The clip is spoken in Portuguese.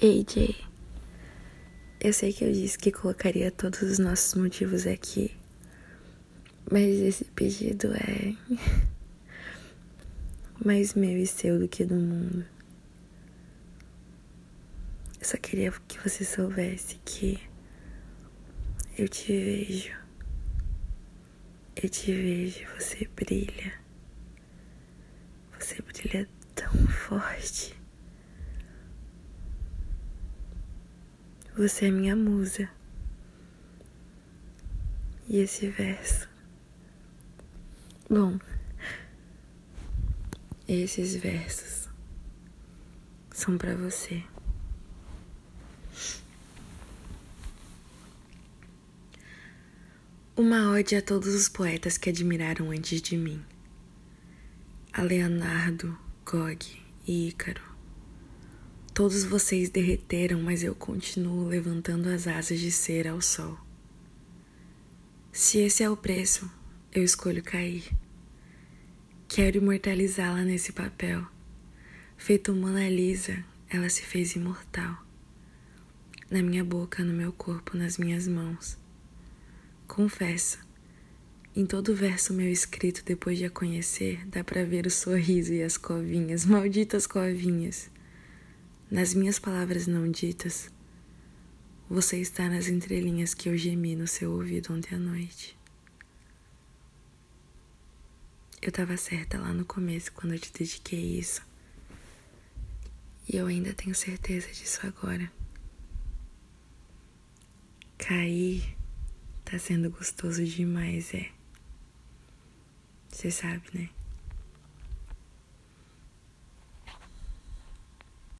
Jay. Eu sei que eu disse que colocaria todos os nossos motivos aqui, mas esse pedido é mais meu e seu do que do mundo. Eu só queria que você soubesse que eu te vejo. Eu te vejo, você brilha. Você brilha tão forte. Você é minha musa. E esse verso. Bom, esses versos são para você. Uma ode a todos os poetas que admiraram antes de mim. A Leonardo, Gog e Ícaro. Todos vocês derreteram, mas eu continuo levantando as asas de cera ao sol. Se esse é o preço, eu escolho cair. Quero imortalizá-la nesse papel. Feito Mona Lisa, ela se fez imortal. Na minha boca, no meu corpo, nas minhas mãos Confesso, em todo verso meu escrito depois de a conhecer, dá para ver o sorriso e as covinhas, malditas covinhas. Nas minhas palavras não ditas, você está nas entrelinhas que eu gemi no seu ouvido ontem à noite. Eu estava certa lá no começo quando eu te dediquei isso. E eu ainda tenho certeza disso agora. Cair Tá sendo gostoso demais, é. Você sabe, né?